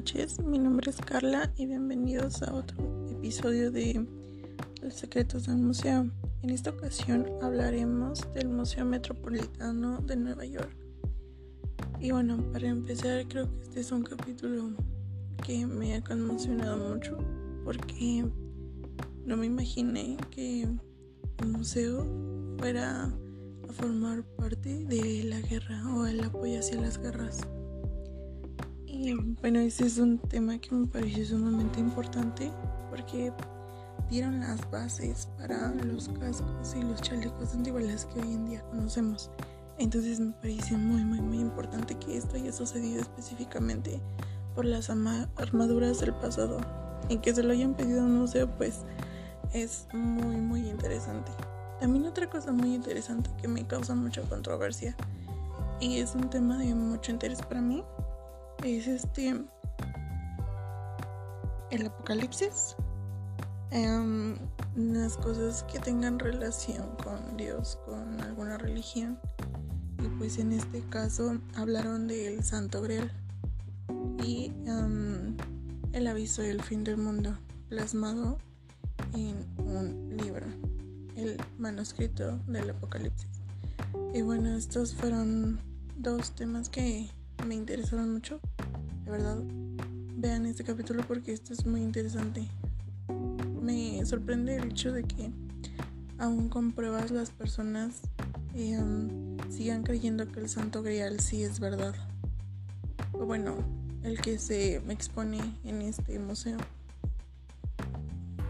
noches, mi nombre es Carla y bienvenidos a otro episodio de Los secretos del museo. En esta ocasión hablaremos del Museo Metropolitano de Nueva York. Y bueno, para empezar creo que este es un capítulo que me ha conmocionado mucho porque no me imaginé que un museo fuera a formar parte de la guerra o el apoyo hacia las guerras. Y bueno, ese es un tema que me pareció sumamente importante porque dieron las bases para los cascos y los chalecos antibalas que hoy en día conocemos. Entonces me parece muy, muy, muy importante que esto haya sucedido específicamente por las armaduras del pasado. Y que se lo hayan pedido a un museo, pues es muy, muy interesante. También otra cosa muy interesante que me causa mucha controversia y es un tema de mucho interés para mí es este el apocalipsis. Um, las cosas que tengan relación con Dios con alguna religión. Y pues en este caso hablaron del Santo Grial. Y em, el aviso del fin del mundo plasmado en un libro el manuscrito del apocalipsis. Y bueno estos fueron dos temas que me interesaron mucho. Verdad, vean este capítulo porque esto es muy interesante. Me sorprende el hecho de que aún con pruebas las personas eh, sigan creyendo que el Santo Grial sí es verdad. O bueno, el que se expone en este museo.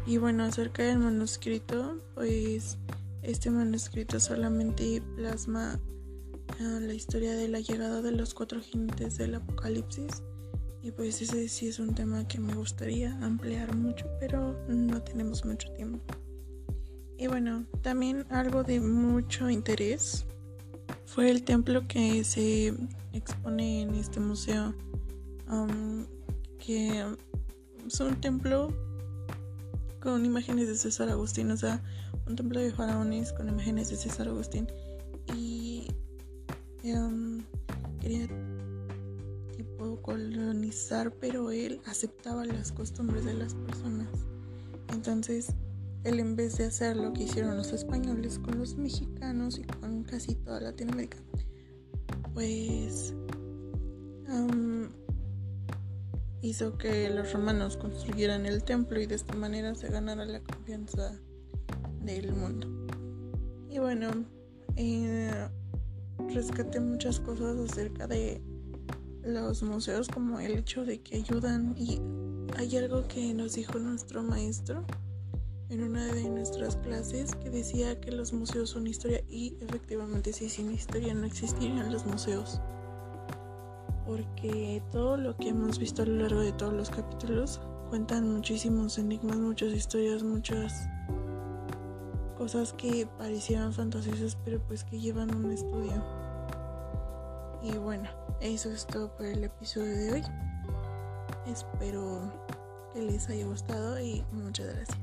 Y bueno, acerca del manuscrito, pues este manuscrito solamente plasma la historia de la llegada de los cuatro jinetes del apocalipsis. Y pues ese sí es un tema que me gustaría ampliar mucho, pero no tenemos mucho tiempo. Y bueno, también algo de mucho interés fue el templo que se expone en este museo, um, que es un templo con imágenes de César Agustín, o sea, un templo de faraones con imágenes de César Agustín. Y Em, quería colonizar, pero él aceptaba las costumbres de las personas. Entonces, él en vez de hacer lo que hicieron los españoles con los mexicanos y con casi toda Latinoamérica, pues em, hizo que los romanos construyeran el templo y de esta manera se ganara la confianza del mundo. Y bueno, eh, rescaté muchas cosas acerca de los museos, como el hecho de que ayudan y hay algo que nos dijo nuestro maestro en una de nuestras clases que decía que los museos son historia y efectivamente si sin historia no existirían los museos. Porque todo lo que hemos visto a lo largo de todos los capítulos cuentan muchísimos enigmas, muchas historias, muchas cosas que parecieran fantasiosas pero pues que llevan un estudio. Y bueno, eso es todo por el episodio de hoy. Espero que les haya gustado y muchas gracias.